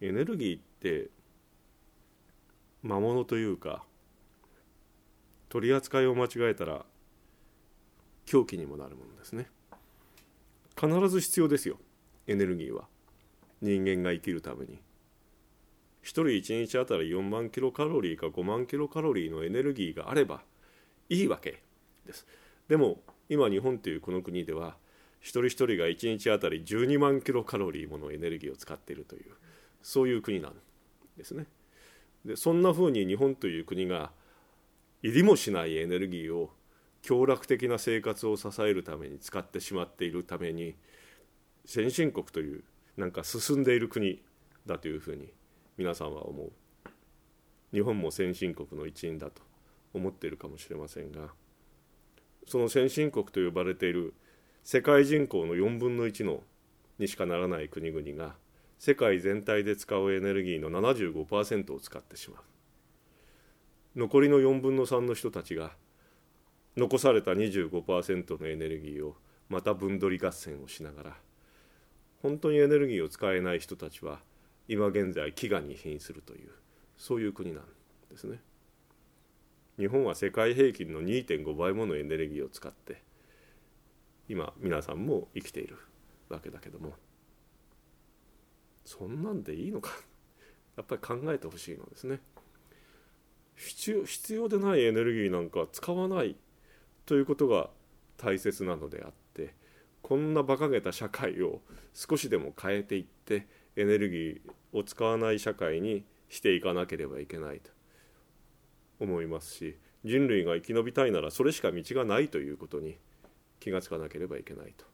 エネルギーって魔物というか取り扱いを間違えたら凶器にもなるものですね。必ず必要ですよエネルギーは。人間が生きるために。1人1日あたり4万キロカロリーか5万キロカロリーのエネルギーがあればいいわけです。でも今日本というこの国では一人一人が1日あたり12万キロカロリーものエネルギーを使っているというそういう国なんですね。でそんなふうに日本という国がいりもしないエネルギーを享楽的な生活を支えるために使ってしまっているために先進国というなんか進んでいる国だというふうに皆さんは思う。日本も先進国の一員だと思っているかもしれませんがその先進国と呼ばれている世界人口の4分の1のにしかならない国々が世界全体で使うエネルギーの75%を使ってしまう残りの4分の3の人たちが残された25%のエネルギーをまた分取り合戦をしながら本当にエネルギーを使えない人たちは今現在飢餓に瀕するというそういう国なんですね。日本は世界平均の2.5倍ものエネルギーを使って今皆さんも生きているわけだけどもそんなんでいいのか？やっぱり考えてほしいのですね。必要必要でないエネルギーなんか使わないということが大切なのであってこんな馬鹿げた社会を少しでも変えていってエネルギーを使わない社会にしていかなければいけないと。思いますし人類が生き延びたいならそれしか道がないということに気がつかなければいけないと。